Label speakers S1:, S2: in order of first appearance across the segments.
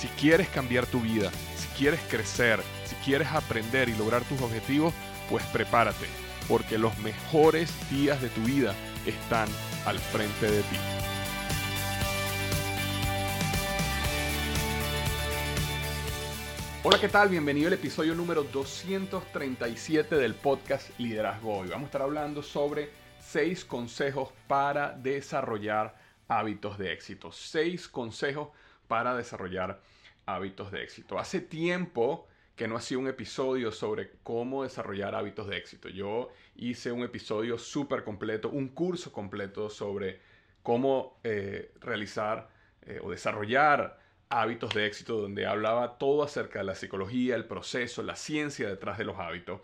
S1: Si quieres cambiar tu vida, si quieres crecer, si quieres aprender y lograr tus objetivos, pues prepárate, porque los mejores días de tu vida están al frente de ti. Hola, ¿qué tal? Bienvenido al episodio número 237 del podcast Liderazgo Hoy. Vamos a estar hablando sobre seis consejos para desarrollar hábitos de éxito. Seis consejos para desarrollar hábitos de éxito. Hace tiempo que no hacía un episodio sobre cómo desarrollar hábitos de éxito. Yo hice un episodio súper completo, un curso completo sobre cómo eh, realizar eh, o desarrollar hábitos de éxito, donde hablaba todo acerca de la psicología, el proceso, la ciencia detrás de los hábitos.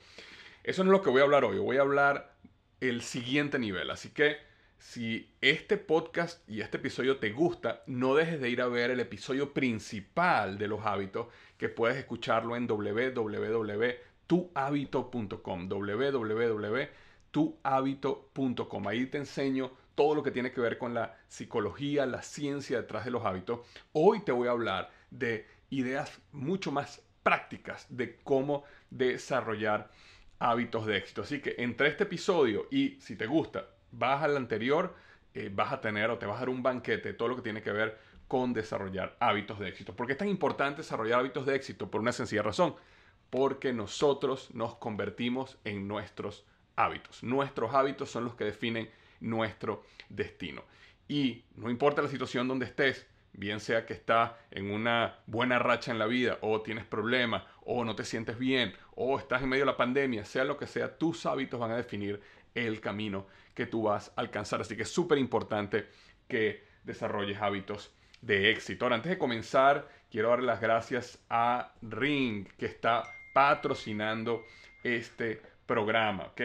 S1: Eso no es lo que voy a hablar hoy, voy a hablar el siguiente nivel. Así que si este podcast y este episodio te gusta, no dejes de ir a ver el episodio principal de los hábitos, que puedes escucharlo en www.tuhabito.com, www.tuhabito.com. Ahí te enseño todo lo que tiene que ver con la psicología, la ciencia detrás de los hábitos. Hoy te voy a hablar de ideas mucho más prácticas de cómo desarrollar hábitos de éxito. Así que entre este episodio y si te gusta, vas al anterior, eh, vas a tener o te vas a dar un banquete todo lo que tiene que ver con desarrollar hábitos de éxito. ¿Por qué es tan importante desarrollar hábitos de éxito? Por una sencilla razón. Porque nosotros nos convertimos en nuestros hábitos. Nuestros hábitos son los que definen nuestro destino. Y no importa la situación donde estés, bien sea que estás en una buena racha en la vida, o tienes problemas, o no te sientes bien, o estás en medio de la pandemia, sea lo que sea, tus hábitos van a definir el camino que tú vas a alcanzar. Así que es súper importante que desarrolles hábitos de éxito. Ahora, antes de comenzar, quiero dar las gracias a Ring, que está patrocinando este programa, ¿ok?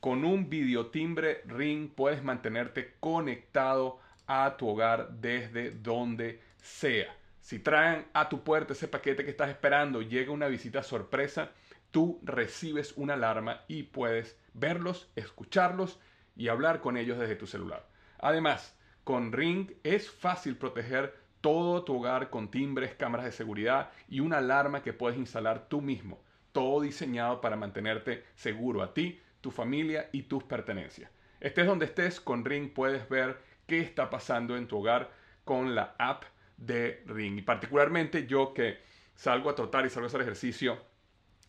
S1: Con un videotimbre Ring puedes mantenerte conectado a tu hogar desde donde sea. Si traen a tu puerta ese paquete que estás esperando, llega una visita sorpresa, tú recibes una alarma y puedes verlos, escucharlos y hablar con ellos desde tu celular. Además, con Ring es fácil proteger todo tu hogar con timbres, cámaras de seguridad y una alarma que puedes instalar tú mismo, todo diseñado para mantenerte seguro a ti tu familia y tus pertenencias. Estés donde estés, con Ring puedes ver qué está pasando en tu hogar con la app de Ring. Y particularmente yo que salgo a trotar y salgo a hacer ejercicio,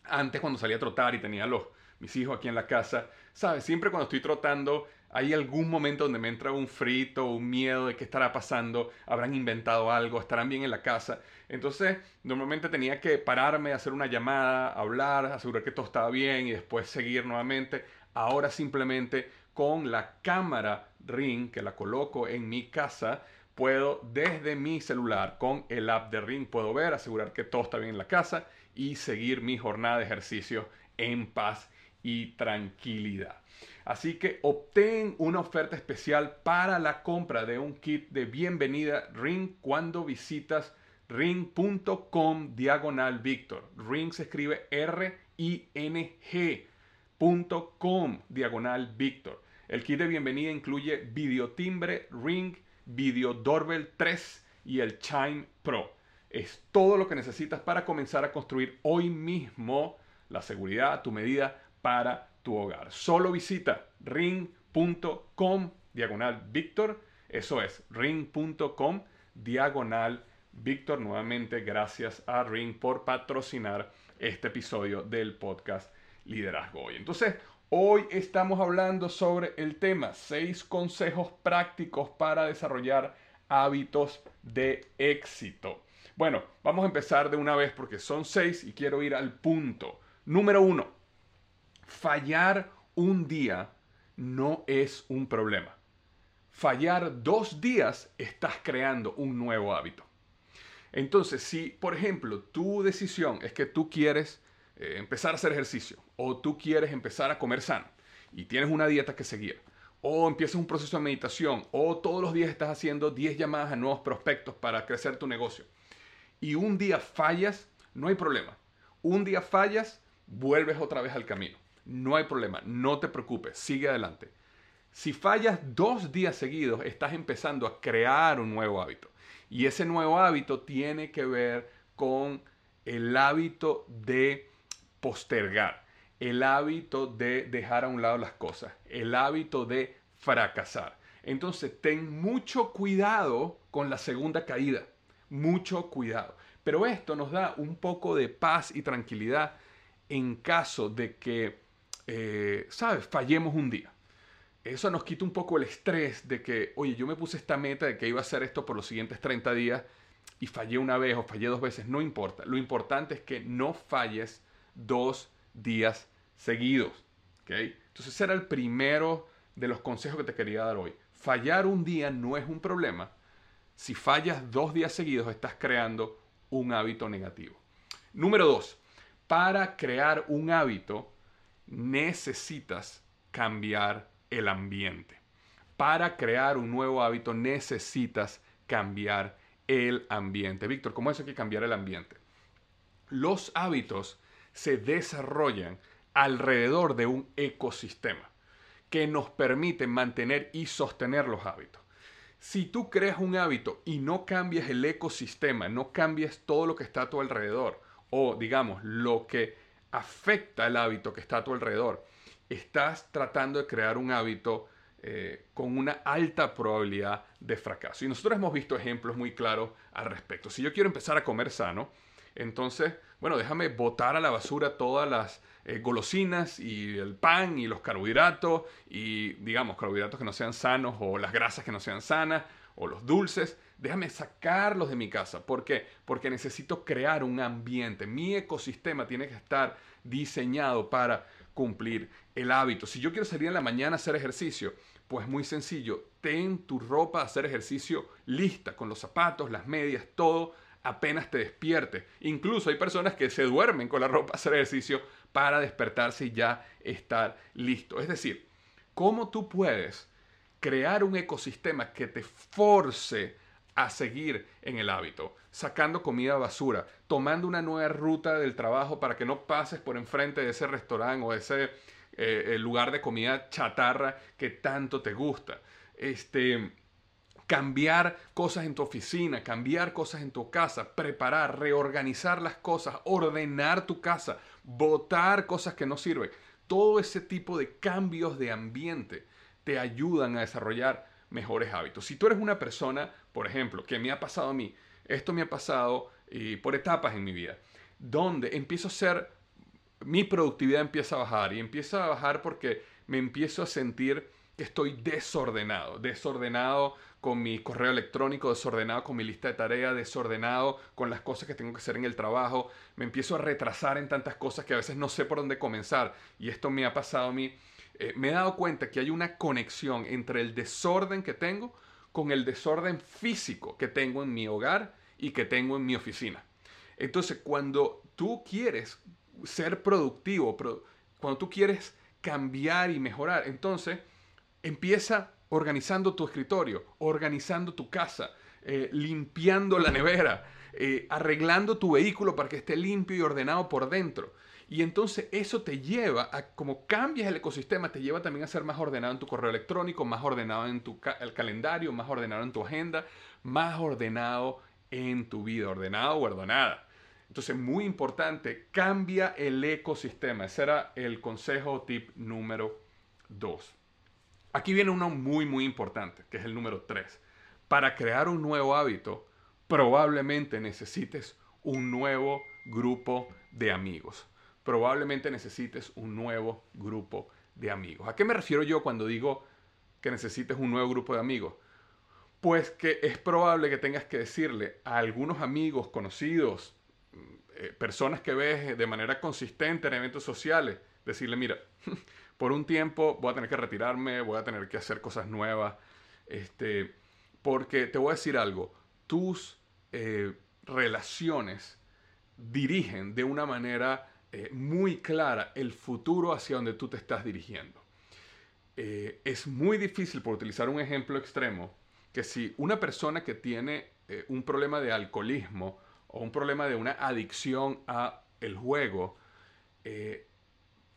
S1: antes cuando salía a trotar y tenía los, mis hijos aquí en la casa, sabes, siempre cuando estoy trotando hay algún momento donde me entra un frito, un miedo de qué estará pasando, habrán inventado algo, estarán bien en la casa. Entonces, normalmente tenía que pararme, hacer una llamada, hablar, asegurar que todo estaba bien y después seguir nuevamente. Ahora simplemente con la cámara Ring que la coloco en mi casa, puedo desde mi celular con el app de Ring puedo ver, asegurar que todo está bien en la casa y seguir mi jornada de ejercicio en paz y tranquilidad. Así que obtén una oferta especial para la compra de un kit de bienvenida Ring cuando visitas ring.com diagonal Victor. Ring se escribe R-I-N-G.com diagonal Victor. El kit de bienvenida incluye videotimbre Ring, Video Doorbell 3 y el Chime Pro. Es todo lo que necesitas para comenzar a construir hoy mismo la seguridad a tu medida para tu hogar. Solo visita ring.com diagonal Víctor. Eso es ring.com diagonal Víctor. Nuevamente, gracias a Ring por patrocinar este episodio del podcast Liderazgo Hoy. Entonces, hoy estamos hablando sobre el tema seis consejos prácticos para desarrollar hábitos de éxito. Bueno, vamos a empezar de una vez porque son seis y quiero ir al punto. Número uno, fallar un día no es un problema. Fallar dos días estás creando un nuevo hábito. Entonces, si, por ejemplo, tu decisión es que tú quieres eh, empezar a hacer ejercicio o tú quieres empezar a comer sano y tienes una dieta que seguir, o empiezas un proceso de meditación, o todos los días estás haciendo 10 llamadas a nuevos prospectos para crecer tu negocio, y un día fallas, no hay problema. Un día fallas, vuelves otra vez al camino. No hay problema, no te preocupes, sigue adelante. Si fallas dos días seguidos, estás empezando a crear un nuevo hábito. Y ese nuevo hábito tiene que ver con el hábito de postergar, el hábito de dejar a un lado las cosas, el hábito de fracasar. Entonces, ten mucho cuidado con la segunda caída, mucho cuidado. Pero esto nos da un poco de paz y tranquilidad en caso de que, eh, ¿sabes?, fallemos un día. Eso nos quita un poco el estrés de que, oye, yo me puse esta meta de que iba a hacer esto por los siguientes 30 días y fallé una vez o fallé dos veces, no importa. Lo importante es que no falles dos días seguidos. ¿okay? Entonces ese era el primero de los consejos que te quería dar hoy. Fallar un día no es un problema. Si fallas dos días seguidos estás creando un hábito negativo. Número dos, para crear un hábito necesitas cambiar el ambiente. Para crear un nuevo hábito necesitas cambiar el ambiente. Víctor, ¿cómo es que cambiar el ambiente? Los hábitos se desarrollan alrededor de un ecosistema que nos permite mantener y sostener los hábitos. Si tú creas un hábito y no cambias el ecosistema, no cambias todo lo que está a tu alrededor, o digamos, lo que afecta el hábito que está a tu alrededor, estás tratando de crear un hábito eh, con una alta probabilidad de fracaso. Y nosotros hemos visto ejemplos muy claros al respecto. Si yo quiero empezar a comer sano, entonces, bueno, déjame botar a la basura todas las eh, golosinas y el pan y los carbohidratos y, digamos, carbohidratos que no sean sanos o las grasas que no sean sanas o los dulces. Déjame sacarlos de mi casa. ¿Por qué? Porque necesito crear un ambiente. Mi ecosistema tiene que estar diseñado para cumplir el hábito. Si yo quiero salir en la mañana a hacer ejercicio, pues muy sencillo, ten tu ropa a hacer ejercicio lista, con los zapatos, las medias, todo, apenas te despierte. Incluso hay personas que se duermen con la ropa a hacer ejercicio para despertarse y ya estar listo. Es decir, ¿cómo tú puedes crear un ecosistema que te force a seguir en el hábito, sacando comida basura, tomando una nueva ruta del trabajo para que no pases por enfrente de ese restaurante o ese eh, lugar de comida chatarra que tanto te gusta. Este, cambiar cosas en tu oficina, cambiar cosas en tu casa, preparar, reorganizar las cosas, ordenar tu casa, botar cosas que no sirven. Todo ese tipo de cambios de ambiente te ayudan a desarrollar mejores hábitos. Si tú eres una persona, por ejemplo, que me ha pasado a mí, esto me ha pasado y por etapas en mi vida, donde empiezo a ser, mi productividad empieza a bajar y empieza a bajar porque me empiezo a sentir que estoy desordenado, desordenado con mi correo electrónico, desordenado con mi lista de tareas, desordenado con las cosas que tengo que hacer en el trabajo, me empiezo a retrasar en tantas cosas que a veces no sé por dónde comenzar. Y esto me ha pasado a mí. Eh, me he dado cuenta que hay una conexión entre el desorden que tengo con el desorden físico que tengo en mi hogar y que tengo en mi oficina. Entonces, cuando tú quieres ser productivo, cuando tú quieres cambiar y mejorar, entonces empieza organizando tu escritorio, organizando tu casa, eh, limpiando la nevera, eh, arreglando tu vehículo para que esté limpio y ordenado por dentro. Y entonces eso te lleva a, como cambias el ecosistema, te lleva también a ser más ordenado en tu correo electrónico, más ordenado en tu el calendario, más ordenado en tu agenda, más ordenado en tu vida, ordenado o ordenada. Entonces, muy importante, cambia el ecosistema. Ese era el consejo tip número 2. Aquí viene uno muy, muy importante, que es el número 3. Para crear un nuevo hábito, probablemente necesites un nuevo grupo de amigos probablemente necesites un nuevo grupo de amigos. ¿A qué me refiero yo cuando digo que necesites un nuevo grupo de amigos? Pues que es probable que tengas que decirle a algunos amigos, conocidos, eh, personas que ves de manera consistente en eventos sociales, decirle, mira, por un tiempo voy a tener que retirarme, voy a tener que hacer cosas nuevas, este, porque te voy a decir algo, tus, eh, relaciones dirigen de una manera eh, muy clara el futuro hacia donde tú te estás dirigiendo. Eh, es muy difícil, por utilizar un ejemplo extremo, que si una persona que tiene un problema de alcoholismo o un problema de una adicción a el juego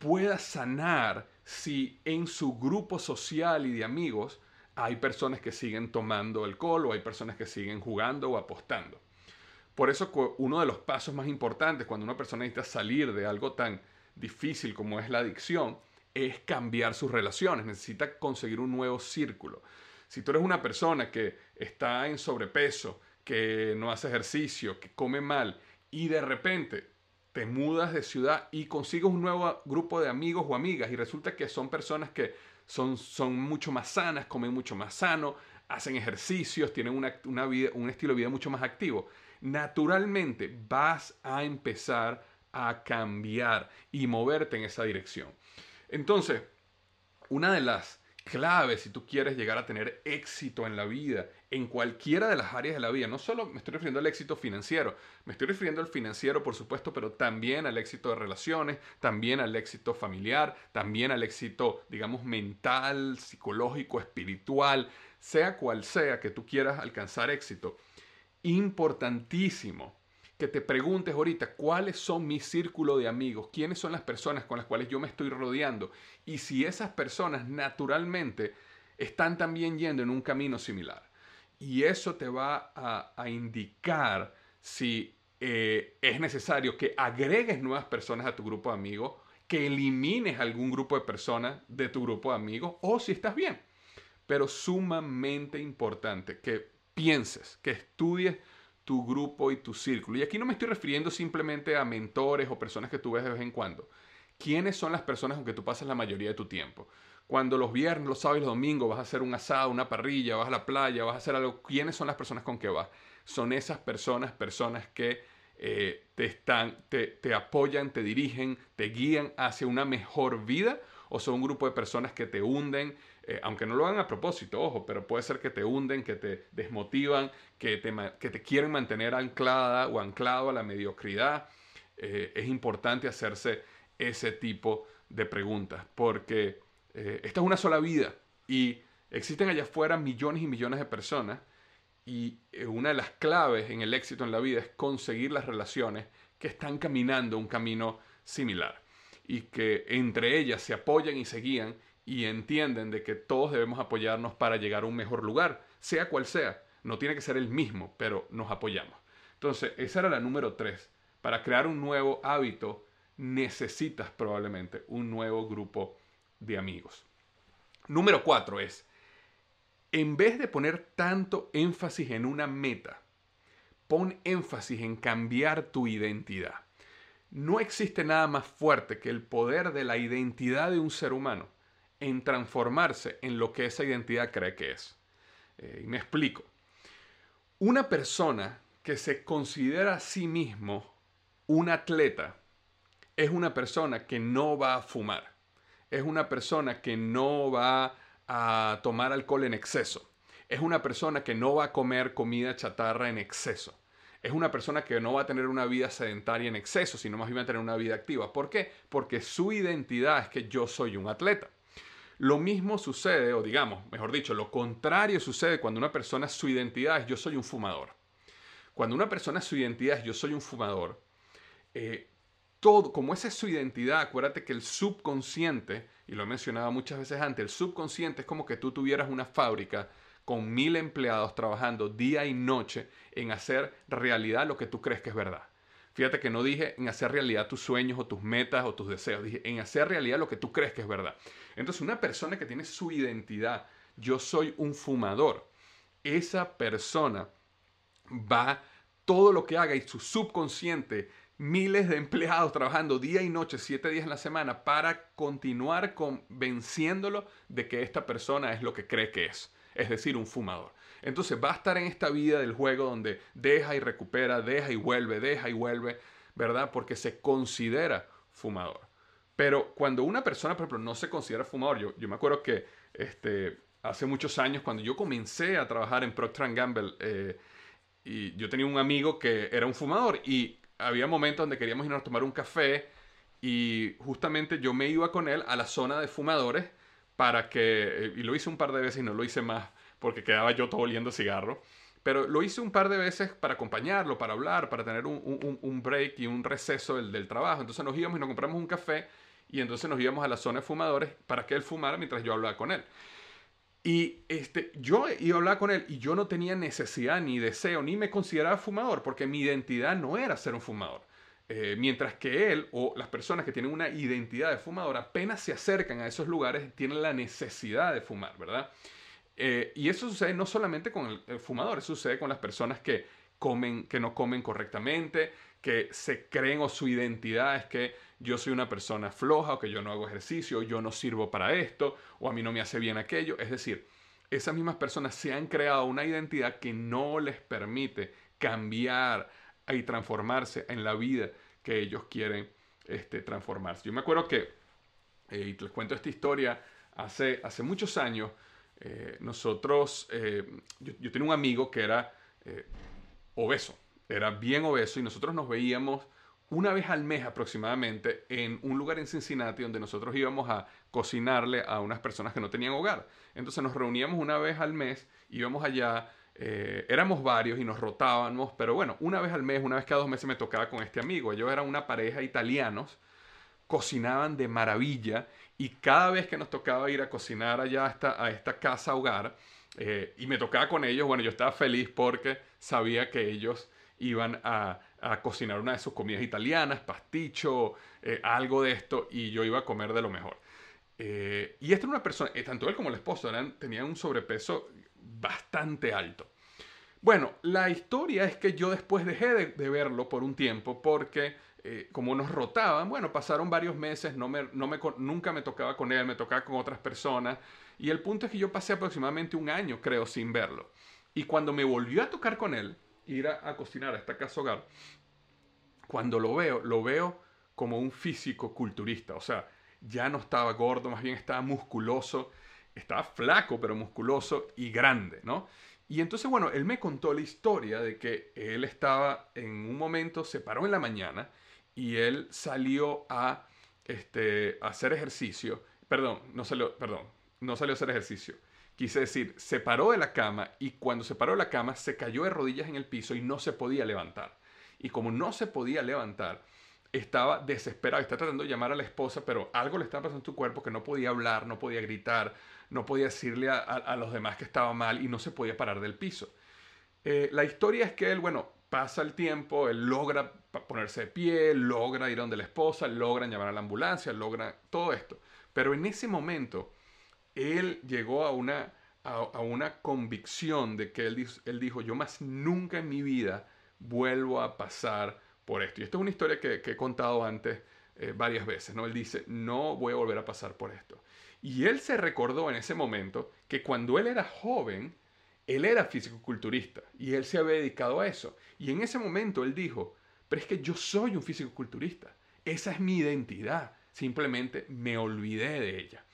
S1: pueda sanar si en su grupo social y de amigos hay personas que siguen tomando alcohol o hay personas que siguen jugando o apostando. Por eso uno de los pasos más importantes cuando una persona necesita salir de algo tan difícil como es la adicción es cambiar sus relaciones, necesita conseguir un nuevo círculo. Si tú eres una persona que está en sobrepeso, que no hace ejercicio, que come mal y de repente te mudas de ciudad y consigues un nuevo grupo de amigos o amigas y resulta que son personas que son, son mucho más sanas, comen mucho más sano, hacen ejercicios, tienen una, vida, un estilo de vida mucho más activo, naturalmente vas a empezar a cambiar y moverte en esa dirección. Entonces, una de las claves si tú quieres llegar a tener éxito en la vida, en cualquiera de las áreas de la vida, no solo me estoy refiriendo al éxito financiero, me estoy refiriendo al financiero, por supuesto, pero también al éxito de relaciones, también al éxito familiar, también al éxito, digamos, mental, psicológico, espiritual, sea cual sea que tú quieras alcanzar éxito. Importantísimo que te preguntes ahorita cuáles son mi círculo de amigos, quiénes son las personas con las cuales yo me estoy rodeando y si esas personas naturalmente están también yendo en un camino similar. Y eso te va a, indicar si eh, es necesario que agregues nuevas personas a tu grupo de amigos, que elimines algún grupo de personas de tu grupo de amigos o si estás bien. Pero sumamente importante que pienses, que estudies tu grupo y tu círculo. Y aquí no me estoy refiriendo simplemente a mentores o personas que tú ves de vez en cuando. ¿Quiénes son las personas con que tú pasas la mayoría de tu tiempo? Cuando los viernes, los sábados y los domingos vas a hacer un asado, una parrilla, vas a la playa, vas a hacer algo, ¿quiénes son las personas con que vas? Son esas personas, personas que eh, te, están, te, te apoyan, te dirigen, te guían hacia una mejor vida o son un grupo de personas que te hunden, eh, aunque no lo hagan a propósito, ojo, pero puede ser que te hunden, que te desmotivan, que te, que quieren mantener anclada o anclado a la mediocridad. Eh, es importante hacerse ese tipo de preguntas, porque eh, esta es una sola vida y existen allá afuera millones y millones de personas y una de las claves en el éxito en la vida es conseguir las relaciones que están caminando un camino similar y que entre ellas se apoyan y se guían y entienden de que todos debemos apoyarnos para llegar a un mejor lugar, sea cual sea. No tiene que ser el mismo, pero nos apoyamos. Entonces, esa era la número tres. Para crear un nuevo hábito, necesitas probablemente un nuevo grupo de amigos. Número cuatro es, en vez de poner tanto énfasis en una meta, pon énfasis en cambiar tu identidad. No existe nada más fuerte que el poder de la identidad de un ser humano en transformarse en lo que esa identidad cree que es. Eh, me explico. Una persona que se considera a sí mismo un atleta es una persona que no va a fumar. Es una persona que no va a tomar alcohol en exceso. Es una persona que no va a comer comida chatarra en exceso. Es una persona que no va a tener una vida sedentaria en exceso, sino más bien va a tener una vida activa. ¿Por qué? Porque su identidad es que yo soy un atleta. Lo mismo sucede, o digamos, mejor dicho, lo contrario sucede cuando una persona su identidad es yo soy un fumador. Cuando una persona su identidad es yo soy un fumador, eh, todo, como esa es su identidad, acuérdate que el subconsciente, y lo he mencionado muchas veces antes, el subconsciente es como que tú tuvieras una fábrica con mil empleados trabajando día y noche en hacer realidad lo que tú crees que es verdad. Fíjate que no dije en hacer realidad tus sueños o tus metas o tus deseos, dije en hacer realidad lo que tú crees que es verdad. Entonces una persona que tiene su identidad, yo soy un fumador, esa persona va todo lo que haga y su subconsciente, miles de empleados trabajando día y noche, siete días en la semana, para continuar convenciéndolo de que esta persona es lo que cree que es, es decir, un fumador. Entonces va a estar en esta vida del juego donde deja y recupera, deja y vuelve, deja y vuelve, ¿verdad? Porque se considera fumador. Pero cuando una persona, por ejemplo, no se considera fumador, yo, yo me acuerdo que este, hace muchos años, cuando yo comencé a trabajar en Procter Gamble, eh, y yo tenía un amigo que era un fumador y había momentos donde queríamos irnos a tomar un café y justamente yo me iba con él a la zona de fumadores para que, eh, y lo hice un par de veces y no lo hice más porque quedaba yo todo oliendo cigarro, pero lo hice un par de veces para acompañarlo, para hablar, para tener un, un, break y un receso del, del, trabajo. Entonces nos íbamos y nos compramos un café y entonces nos íbamos a la zona de fumadores para que él fumara mientras yo hablaba con él. Y este, yo iba a hablar con él y yo no tenía necesidad ni deseo, ni me consideraba fumador, porque mi identidad no era ser un fumador. Eh, mientras que él o las personas que tienen una identidad de fumador apenas se acercan a esos lugares, tienen la necesidad de fumar, ¿verdad? Eh, y eso sucede no solamente con el, el, fumador, sucede con las personas que comen, que no comen correctamente, que se creen o su identidad es que yo soy una persona floja o que yo no hago ejercicio, yo no sirvo para esto o a mí no me hace bien aquello. Es decir, esas mismas personas se han creado una identidad que no les permite cambiar y transformarse en la vida que ellos quieren este, transformarse. Yo me acuerdo que, eh, y les cuento esta historia, hace, hace muchos años, eh, nosotros, eh, yo, yo, tenía un amigo que era obeso, era bien obeso y nosotros nos veíamos una vez al mes aproximadamente en un lugar en Cincinnati donde nosotros íbamos a cocinarle a unas personas que no tenían hogar. Entonces nos reuníamos una vez al mes, íbamos allá, eh, éramos varios y nos rotábamos, pero bueno, una vez al mes, una vez cada dos meses me tocaba con este amigo. Ellos eran una pareja italianos, cocinaban de maravilla y cada vez que nos tocaba ir a cocinar allá a esta, a esta casa hogar eh, y me tocaba con ellos, bueno, yo estaba feliz porque sabía que ellos iban a, cocinar una de sus comidas italianas, pasticho, eh, algo de esto, y yo iba a comer de lo mejor. Eh, y esta era una persona, tanto él como el esposo eran, tenían un sobrepeso bastante alto. Bueno, la historia es que yo después dejé de, verlo por un tiempo porque como nos rotaban, bueno, pasaron varios meses, no me, no me, nunca me tocaba con él, me tocaba con otras personas. Y el punto es que yo pasé aproximadamente un año, creo, sin verlo. Y cuando me volvió a tocar con él, ir a, cocinar a esta casa hogar, cuando lo veo, lo veo como un físico culturista. O sea, ya no estaba gordo, más bien estaba musculoso, estaba flaco, pero musculoso y grande, ¿no? Y entonces, bueno, él me contó la historia de que él estaba en un momento, se paró en la mañana y él salió a, este, hacer ejercicio. Perdón, no salió, perdón, no salió a hacer ejercicio Quise decir, se paró de la cama y cuando se paró de la cama se cayó de rodillas en el piso y no se podía levantar. Y como no se podía levantar, estaba desesperado, está tratando de llamar a la esposa, pero algo le estaba pasando en su cuerpo que no podía hablar, no podía gritar, no podía decirle a, los demás que estaba mal y no se podía parar del piso. Eh, la historia es que él, bueno, pasa el tiempo, él logra ponerse de pie, logra ir donde la esposa, logra llamar a la ambulancia, logra todo esto. Pero en ese momento él llegó a una, a, una convicción de que él, él, dijo, yo más nunca en mi vida vuelvo a pasar por esto. Y esto es una historia que, he contado antes eh, varias veces, ¿no? Él dice, no voy a volver a pasar por esto. Y él se recordó en ese momento que cuando él era joven, él era físico-culturista y él se había dedicado a eso. Y en ese momento él dijo, pero es que yo soy un físico-culturista. Esa es mi identidad. Simplemente me olvidé de ella.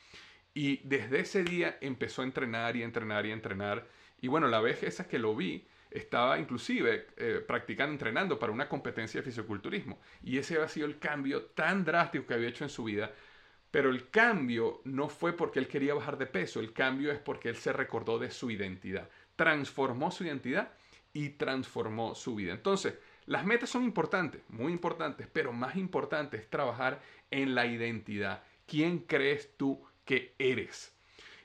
S1: Y desde ese día empezó a entrenar y entrenar y entrenar. Y bueno, la vez esa que lo vi, estaba inclusive eh, practicando, entrenando para una competencia de fisiculturismo. Y ese había sido el cambio tan drástico que había hecho en su vida. Pero el cambio no fue porque él quería bajar de peso, el cambio es porque él se recordó de su identidad. Transformó su identidad y transformó su vida. Entonces, las metas son importantes, muy importantes, pero más importante es trabajar en la identidad. ¿Quién crees tú que eres.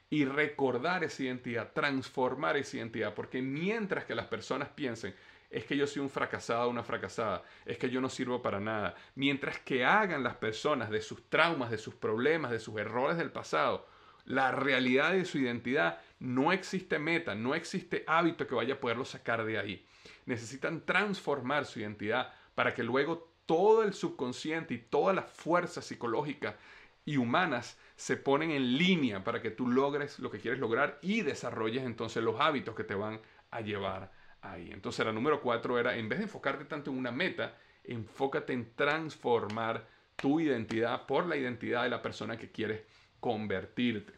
S1: Y recordar esa identidad, transformar esa identidad, porque mientras que las personas piensen, es que yo soy un fracasado, una fracasada, es que yo no sirvo para nada, mientras que hagan las personas de sus traumas, de sus problemas, de sus errores del pasado, la realidad de su identidad, no existe meta, no existe hábito que vaya a poderlo sacar de ahí. Necesitan transformar su identidad para que luego todo el subconsciente y toda la fuerza psicológica y humanas se ponen en línea para que tú logres lo que quieres lograr y desarrolles entonces los hábitos que te van a llevar ahí. Entonces la número cuatro era, en vez de enfocarte tanto en una meta, enfócate en transformar tu identidad por la identidad de la persona que quieres convertirte.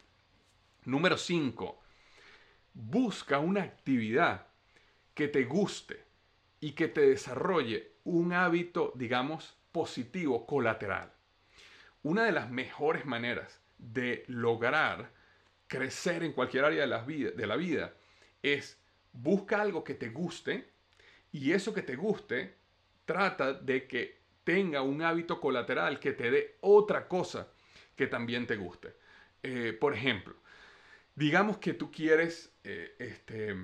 S1: Número cinco, busca una actividad que te guste, y que te desarrolle un hábito, digamos, positivo, colateral. Una de las mejores maneras de lograr crecer en cualquier área de la vida es busca algo que te guste y eso que te guste trata de que tenga un hábito colateral que te dé otra cosa que también te guste. Eh, por ejemplo, digamos que tú quieres eh, este,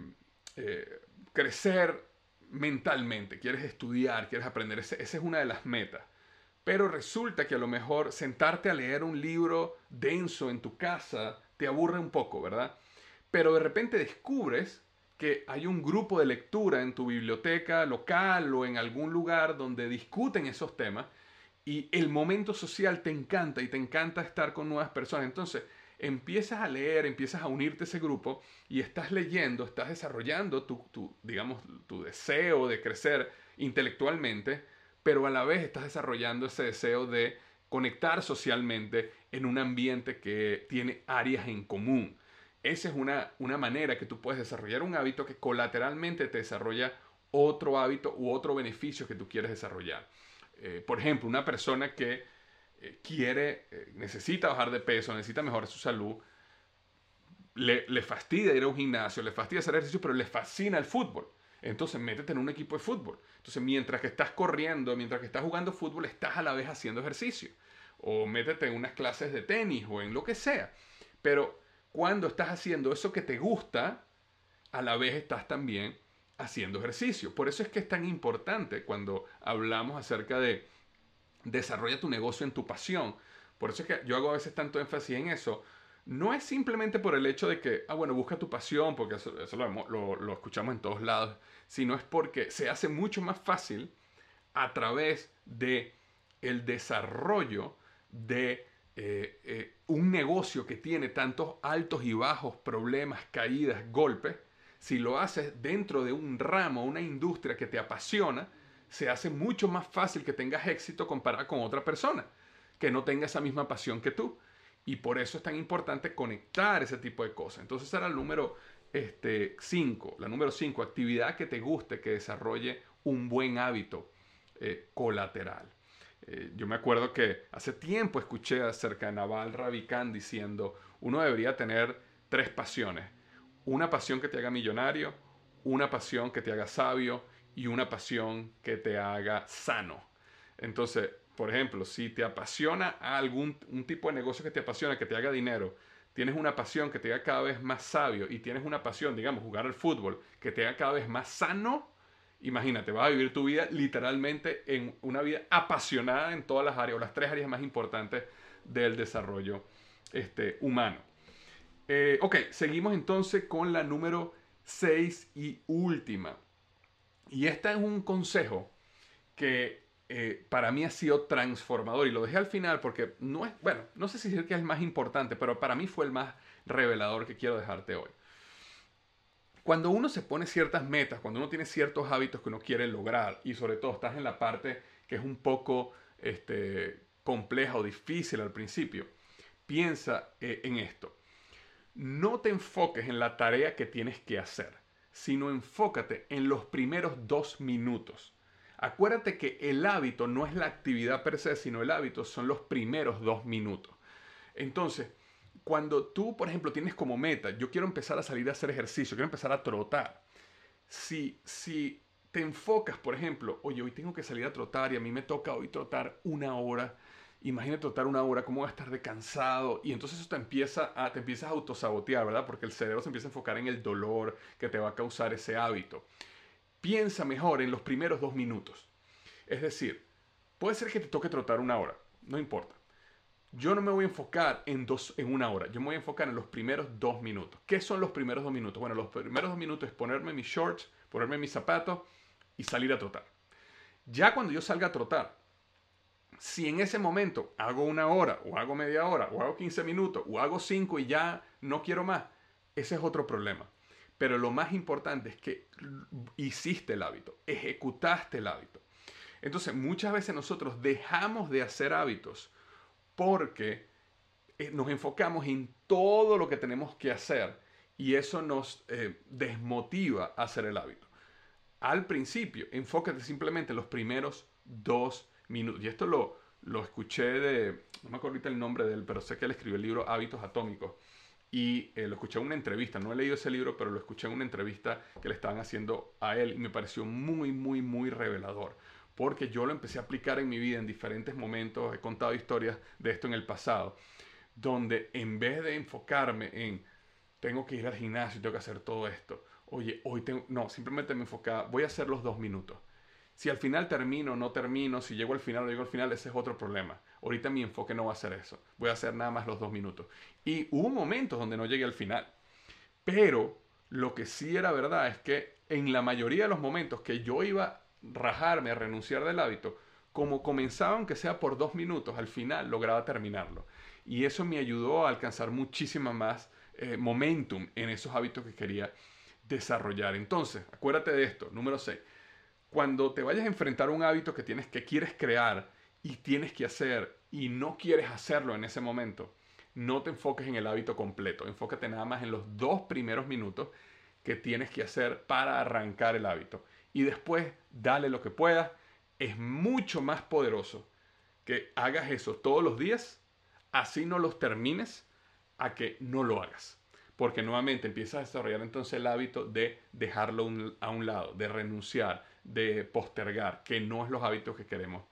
S1: eh, crecer mentalmente, quieres estudiar, quieres aprender, esa es una de las metas. Pero resulta que a lo mejor sentarte a leer un libro denso en tu casa te aburre un poco, ¿verdad? Pero de repente descubres que hay un grupo de lectura en tu biblioteca local o en algún lugar donde discuten esos temas y el momento social te encanta y te encanta estar con nuevas personas. Entonces, empiezas a leer, empiezas a unirte a ese grupo y estás leyendo, estás desarrollando tu, digamos, tu deseo de crecer intelectualmente, pero a la vez estás desarrollando ese deseo de conectar socialmente en un ambiente que tiene áreas en común. Esa es una, una manera que tú puedes desarrollar un hábito que colateralmente te desarrolla otro hábito u otro beneficio que tú quieres desarrollar. Eh, por ejemplo, una persona que eh, quiere, eh, necesita bajar de peso, necesita mejorar su salud, le, le, fastidia ir a un gimnasio, le fastidia hacer ejercicio, pero le fascina el fútbol. Entonces métete en un equipo de fútbol. Entonces mientras que estás corriendo, mientras que estás jugando fútbol, estás a la vez haciendo ejercicio. O métete en unas clases de tenis o en lo que sea. Pero cuando estás haciendo eso que te gusta, a la vez estás también haciendo ejercicio. Por eso es que es tan importante cuando hablamos acerca de desarrolla tu negocio en tu pasión. Por eso es que yo hago a veces tanto énfasis en eso. No es simplemente por el hecho de que, ah, bueno, busca tu pasión, porque eso, lo, escuchamos en todos lados, sino es porque se hace mucho más fácil a través de el desarrollo de eh, eh, un negocio que tiene tantos altos y bajos, problemas, caídas, golpes, si lo haces dentro de un ramo, una industria que te apasiona, se hace mucho más fácil que tengas éxito comparado con otra persona que no tenga esa misma pasión que tú. Y por eso es tan importante conectar ese tipo de cosas. Entonces era el número 5, este, la número 5, actividad que te guste, que desarrolle un buen hábito eh, colateral. Eh, yo me acuerdo que hace tiempo escuché acerca de Naval Ravikant diciendo, uno debería tener tres pasiones. Una pasión que te haga millonario, una pasión que te haga sabio y una pasión que te haga sano. Entonces, por ejemplo, si te apasiona algún un tipo de negocio que te apasiona, que te haga dinero, tienes una pasión que te haga cada vez más sabio y tienes una pasión, digamos, jugar al fútbol, que te haga cada vez más sano, imagínate, vas a vivir tu vida literalmente en una vida apasionada en todas las áreas, o las tres áreas más importantes del desarrollo este, humano. Eh, ok, seguimos entonces con la número 6 y última. Y este es un consejo que eh, para mí ha sido transformador y lo dejé al final porque no es, bueno, no sé si decir que es el más importante, pero para mí fue el más revelador que quiero dejarte hoy. Cuando uno se pone ciertas metas, cuando uno tiene ciertos hábitos que uno quiere lograr y sobre todo estás en la parte que es un poco este, compleja o difícil al principio, piensa eh, en esto. No te enfoques en la tarea que tienes que hacer sino enfócate en los primeros dos minutos. Acuérdate que el hábito no es la actividad per se, sino el hábito son los primeros dos minutos. Entonces, cuando tú, por ejemplo, tienes como meta, yo quiero empezar a salir a hacer ejercicio, quiero empezar a trotar. Si, si te enfocas, por ejemplo, oye, hoy tengo que salir a trotar y a mí me toca hoy trotar una hora, imagínate trotar una hora, cómo va a estar de cansado. Y entonces eso te empieza a, te empiezas a autosabotear, ¿verdad? Porque el cerebro se empieza a enfocar en el dolor que te va a causar ese hábito. Piensa mejor en los primeros dos minutos. Es decir, puede ser que te toque trotar una hora, no importa. Yo no me voy a enfocar en, dos, en una hora, yo me voy a enfocar en los primeros dos minutos. ¿Qué son los primeros dos minutos? Bueno, los primeros dos minutos es ponerme mis shorts, ponerme mis zapatos y salir a trotar. Ya cuando yo salga a trotar, si en ese momento hago una hora, o hago media hora, o hago 15 minutos, o hago 5 y ya no quiero más, ese es otro problema. Pero lo más importante es que hiciste el hábito, ejecutaste el hábito. Entonces, muchas veces nosotros dejamos de hacer hábitos porque eh, nos enfocamos en todo lo que tenemos que hacer y eso nos eh, desmotiva a hacer el hábito. al principio. Enfócate simplemente en los primeros dos minutos. Y esto lo, lo escuché de, no me acuerdo el nombre de él, pero sé que él escribió el libro Hábitos Atómicos. Y eh, lo escuché en una entrevista, no he leído ese libro, pero lo escuché en una entrevista que le estaban haciendo a él y me pareció muy, muy, muy revelador. Porque yo lo empecé a aplicar en mi vida en diferentes momentos, he contado historias de esto en el pasado, donde en vez de enfocarme en tengo que ir al gimnasio, tengo que hacer todo esto, oye, hoy tengo, no, simplemente me enfocaba, voy a hacer los dos minutos. Si al final termino no termino, si llego al final o no llego al final, ese es otro problema. Ahorita mi enfoque no va a ser eso. Voy a hacer nada más los dos minutos. Y hubo momentos donde no llegué al final. Pero lo que sí era verdad es que en la mayoría de los momentos que yo iba rajarme, a renunciar del hábito, como comenzaba, aunque sea por dos minutos, al final lograba terminarlo. Y eso me ayudó a alcanzar muchísima más eh, momentum en esos hábitos que quería desarrollar. Entonces, acuérdate de esto. Número 6 cuando te vayas a enfrentar a un hábito que tienes que quieres crear y tienes que hacer y no quieres hacerlo en ese momento, no te enfoques en el hábito completo, enfócate nada más en los dos primeros minutos que tienes que hacer para arrancar el hábito. Y después dale lo que puedas. Es mucho más poderoso que hagas eso todos los días, así no los termines, a que no lo hagas. Porque nuevamente empiezas a desarrollar entonces el hábito de dejarlo a un lado, de renunciar, de postergar, que no es los hábitos que queremos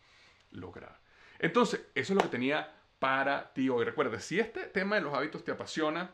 S1: lograr. Entonces, eso es lo que tenía para ti hoy. Recuerda, si este tema de los hábitos te apasiona,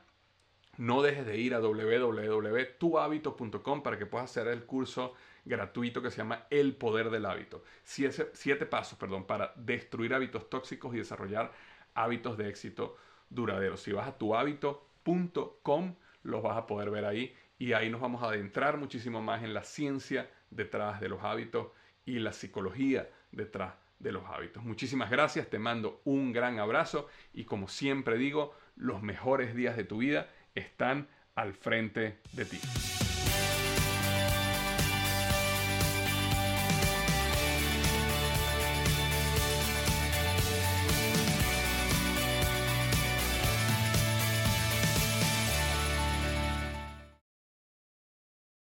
S1: no dejes de ir a www.tuhabito.com para que puedas hacer el curso gratuito que se llama El Poder del Hábito. Siete, pasos, perdón, para destruir hábitos tóxicos y desarrollar hábitos de éxito duradero. Si vas a tuhabito.com, los vas a poder ver ahí y ahí nos vamos a adentrar muchísimo más en la ciencia detrás de los hábitos y la psicología detrás de los hábitos. Muchísimas gracias, te mando un gran abrazo y como siempre digo, los mejores días de tu vida están al frente de ti.